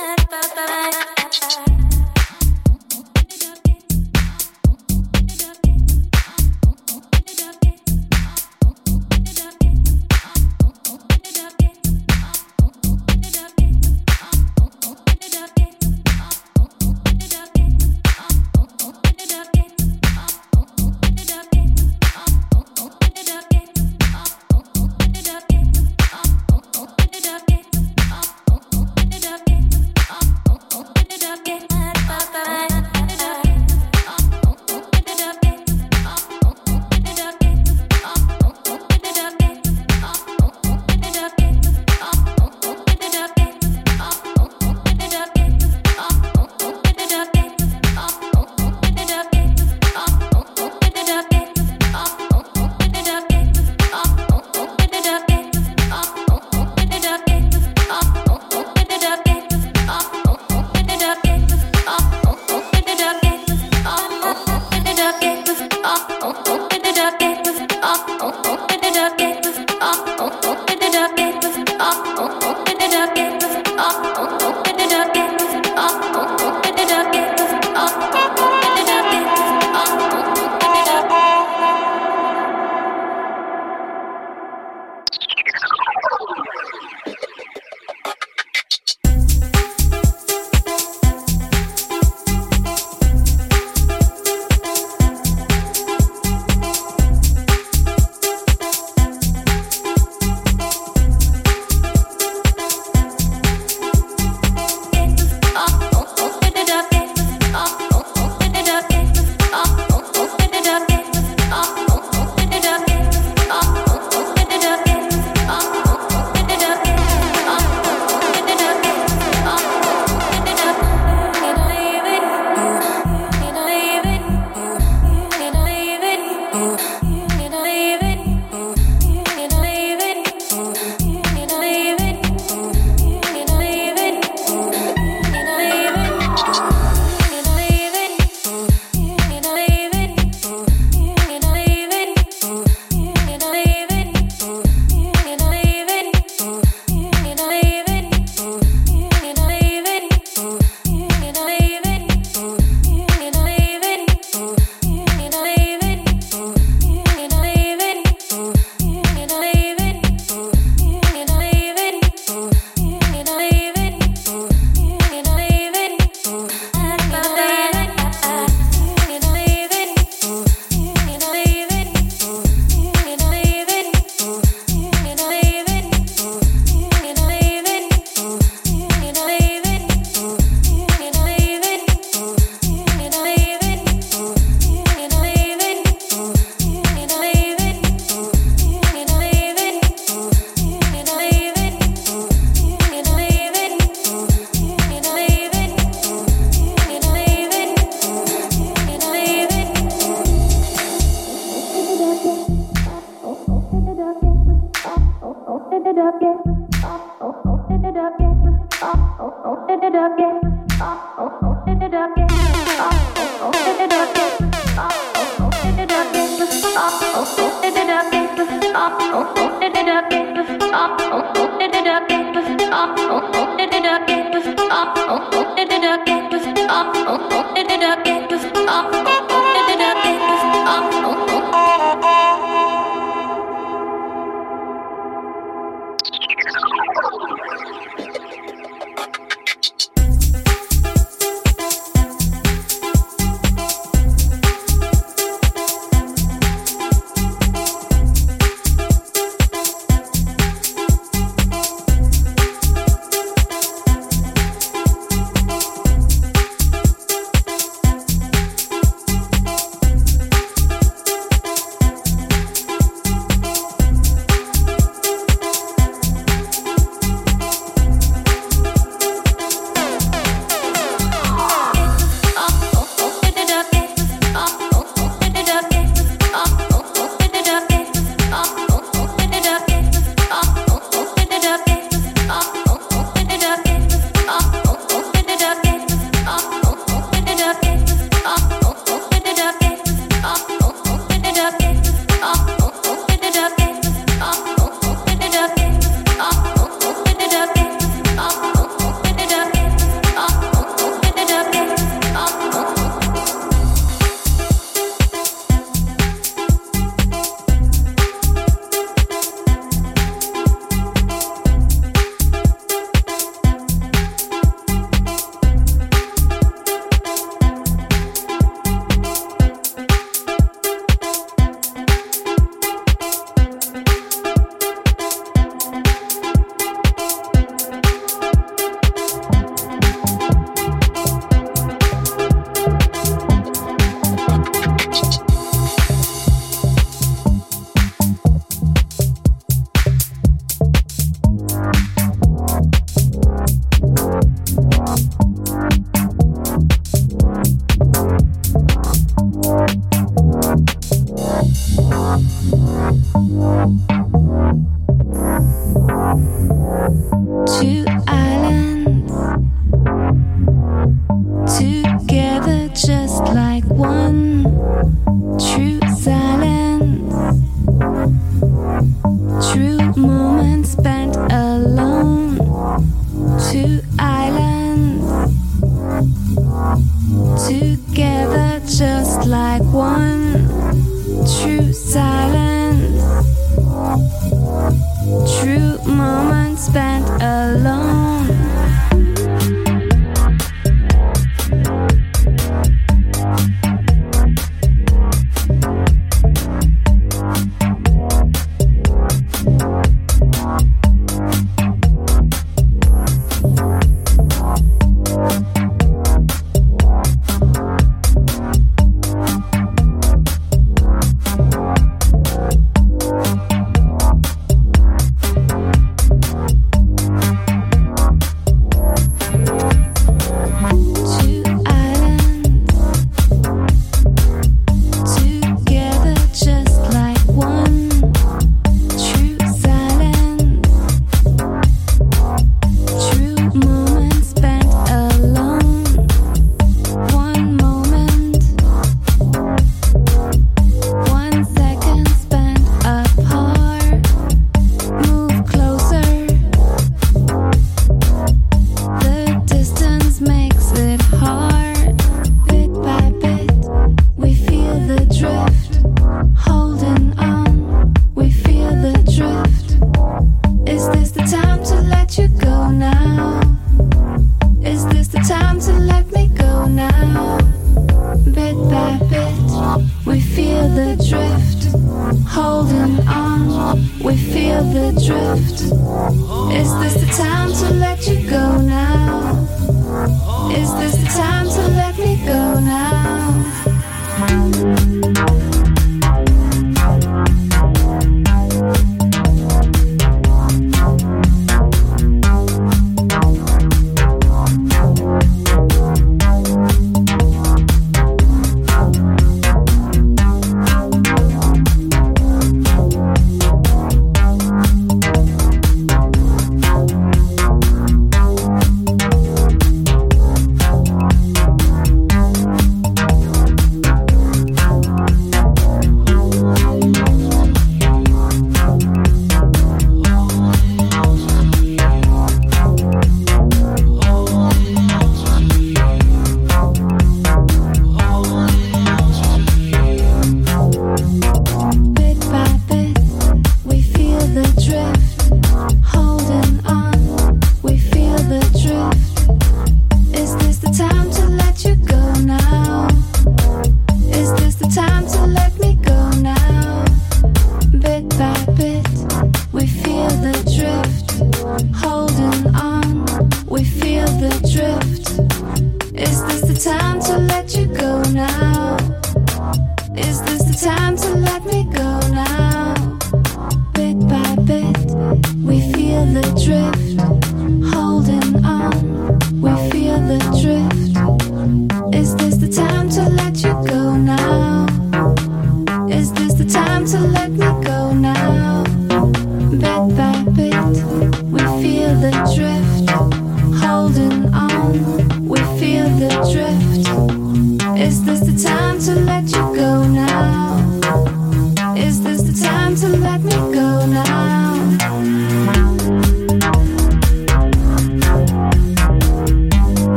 ba, ba, ba.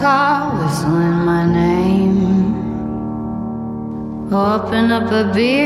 car whistling my name. Open up a beer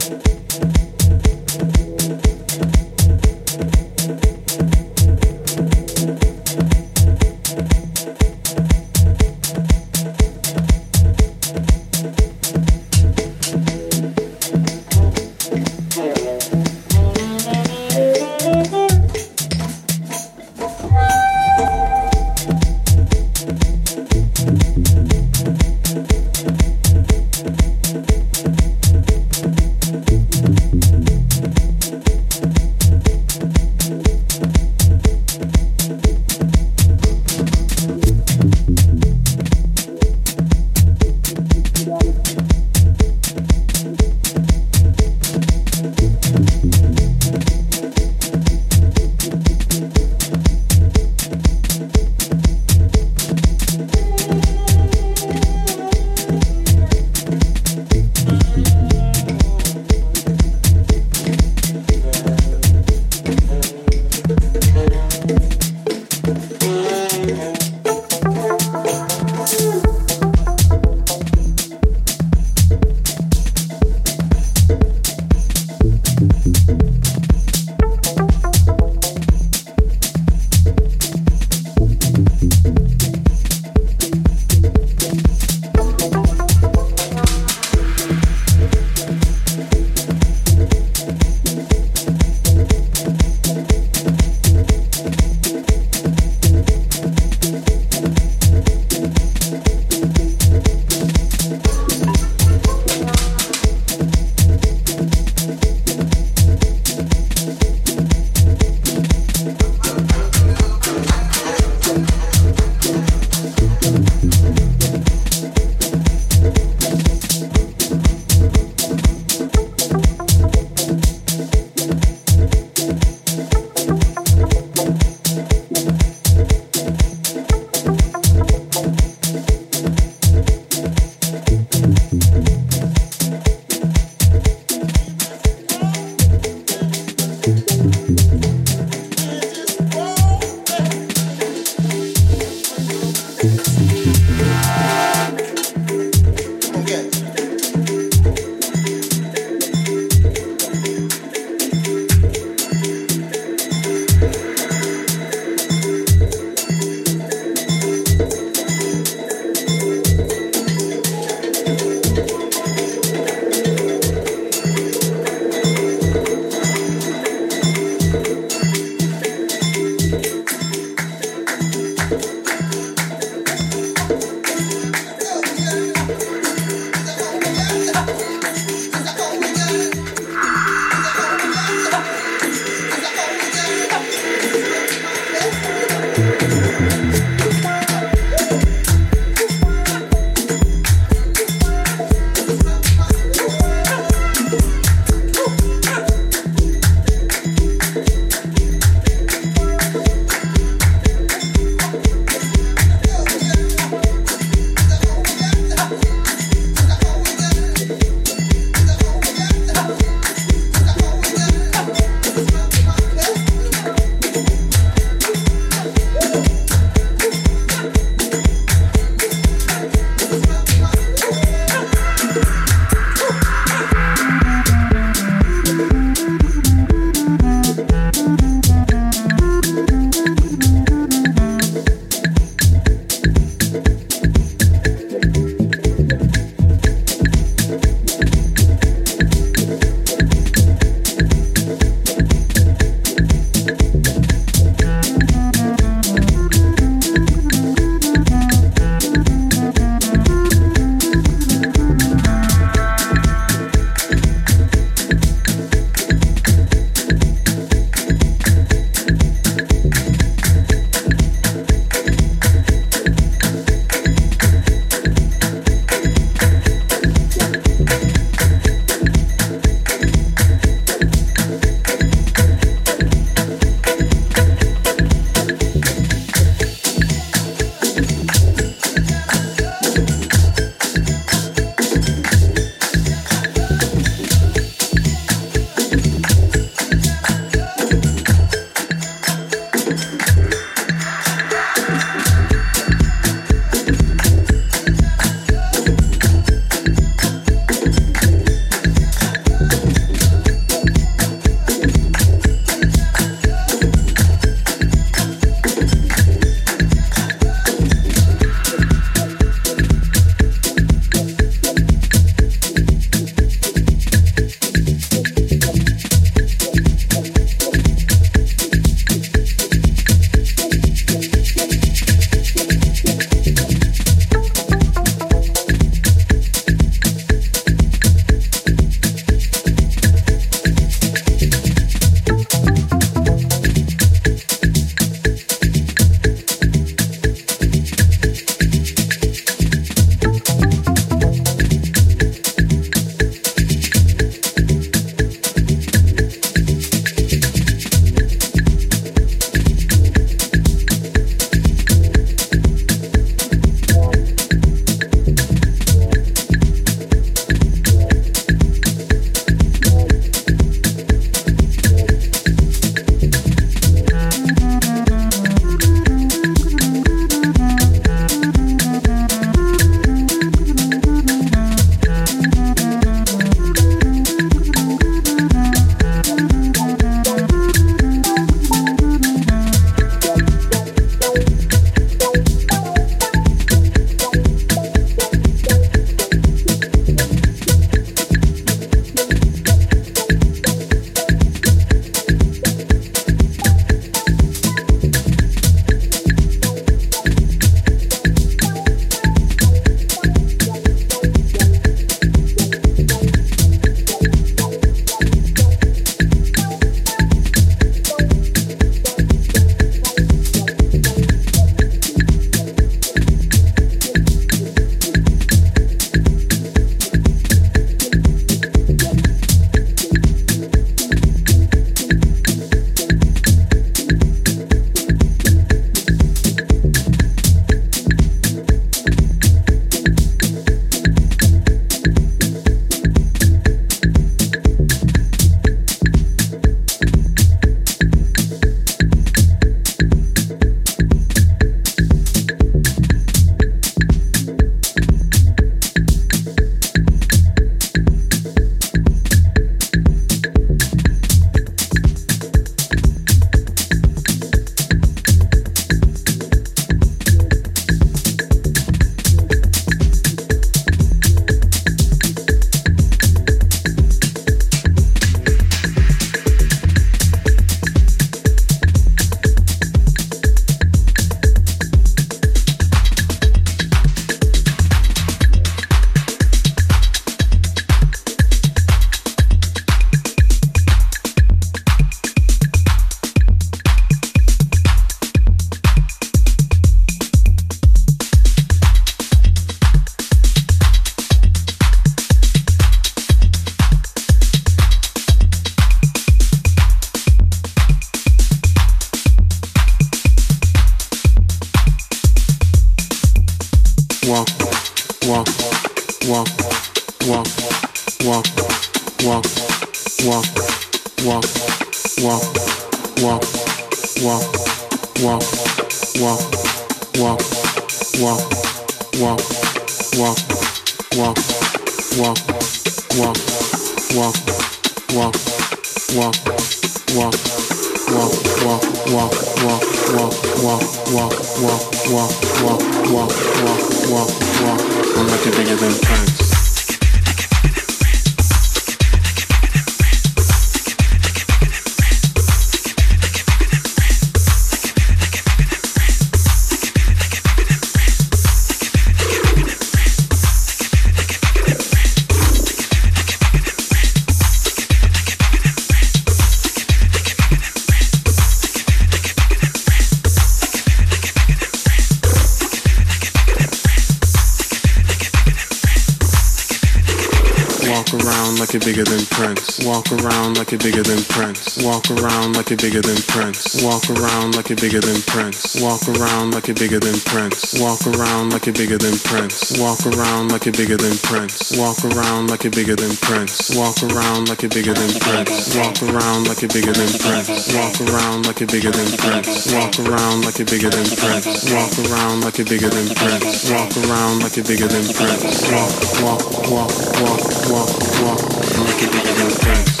like you're bigger than Prince. Walk around like you're bigger than Prince. Walk around like you're bigger than Prince. Walk around like you're bigger than Prince. Walk around like you're bigger than Prince. Walk around like you're bigger than Prince. Walk around like you're bigger than Prince. Walk around like you're bigger than Prince. Walk around like you're bigger than Prince. Walk around like you're bigger than Prince. Walk around like you're bigger than Prince. Walk around like you're bigger than Prince. Walk around like you're bigger than Prince. Walk, walk, walk, walk, walk, walk. Make it bigger than Prince.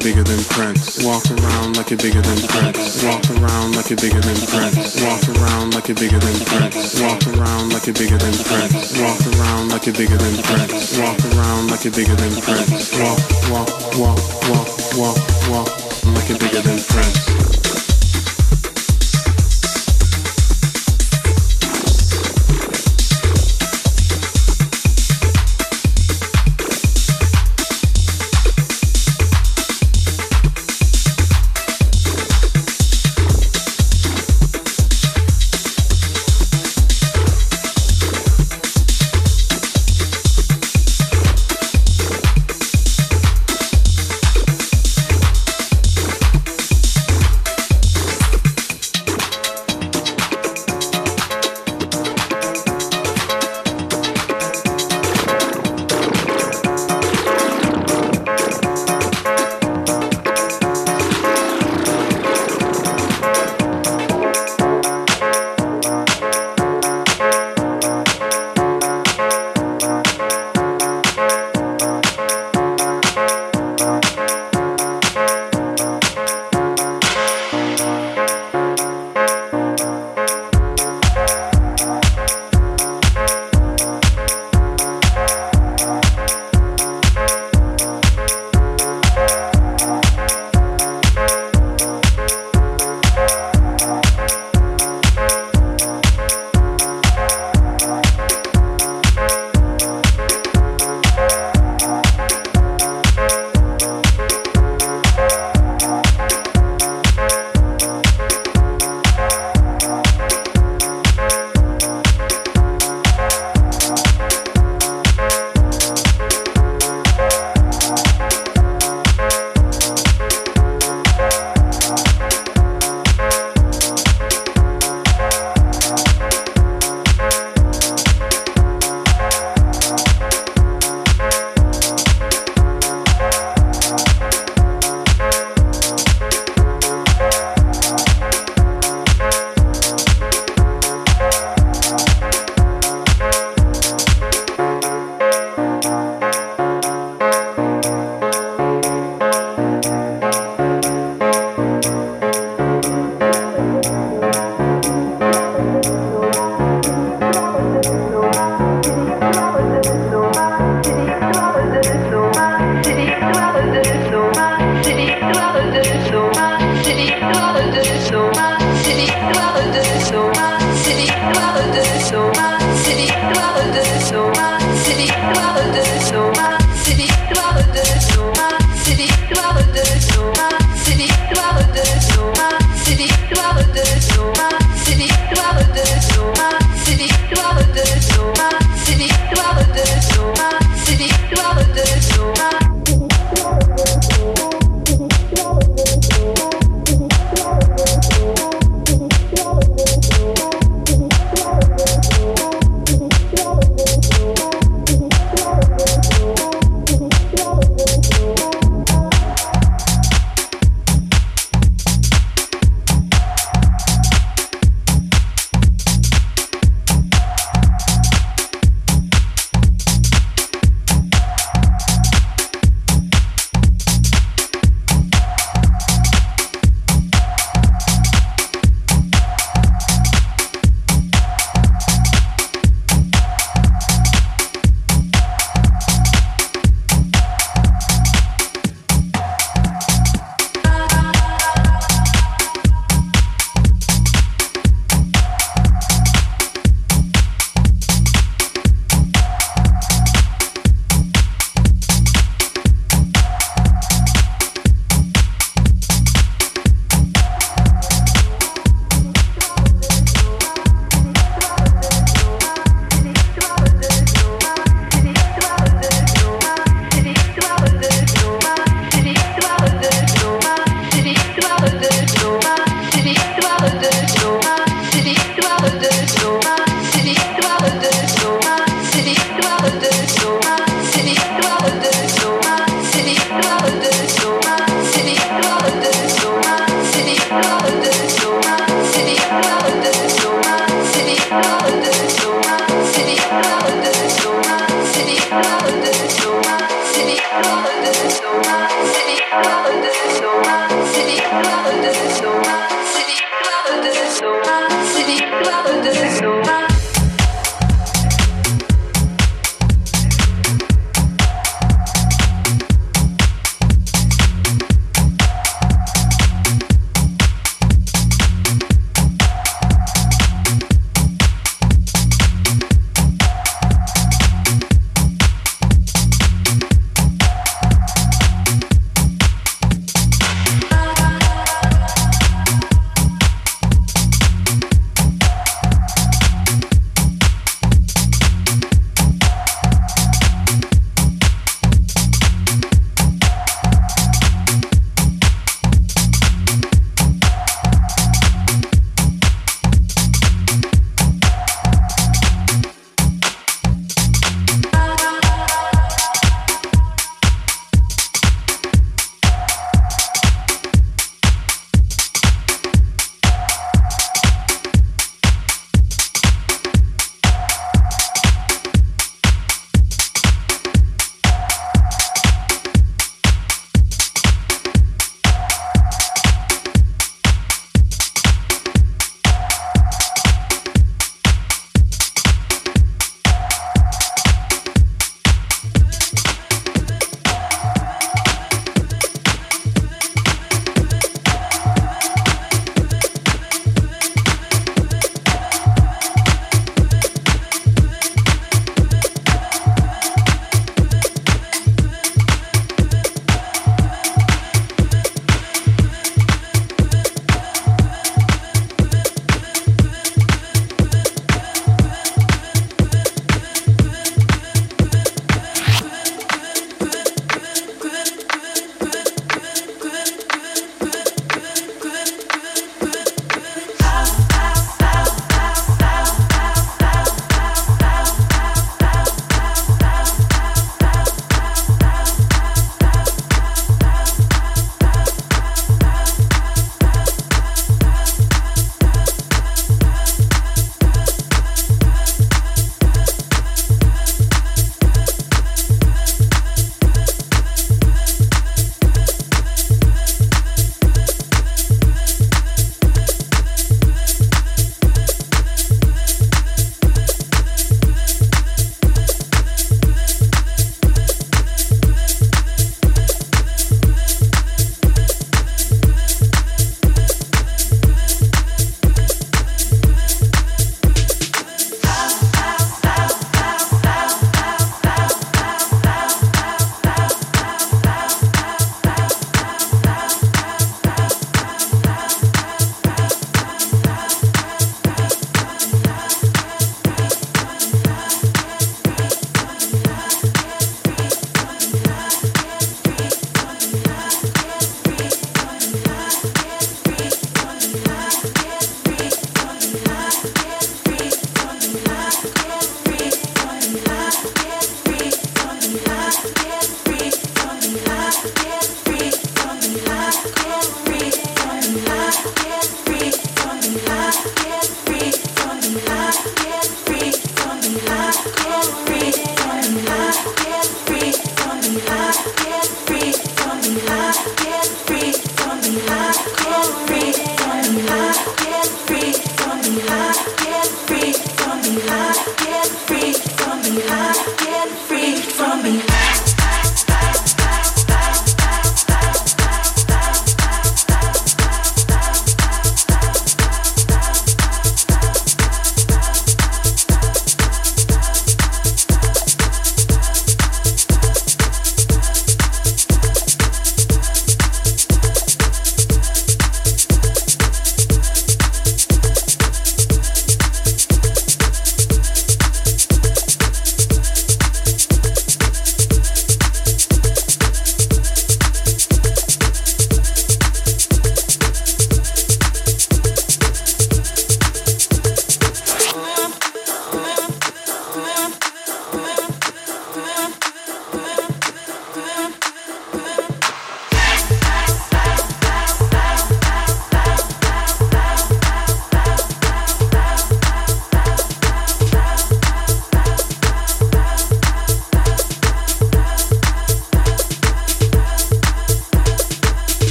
You're bigger than Prince. Walk around like you're bigger than Prince. Walk around like you're bigger than Prince. Walk around like you're bigger than Prince. Walk around like you're bigger than Prince. Walk around like you're bigger than Prince. Walk around like you're bigger than Prince. Walk, walk, walk, walk, walk, walk, like you're bigger than Prince.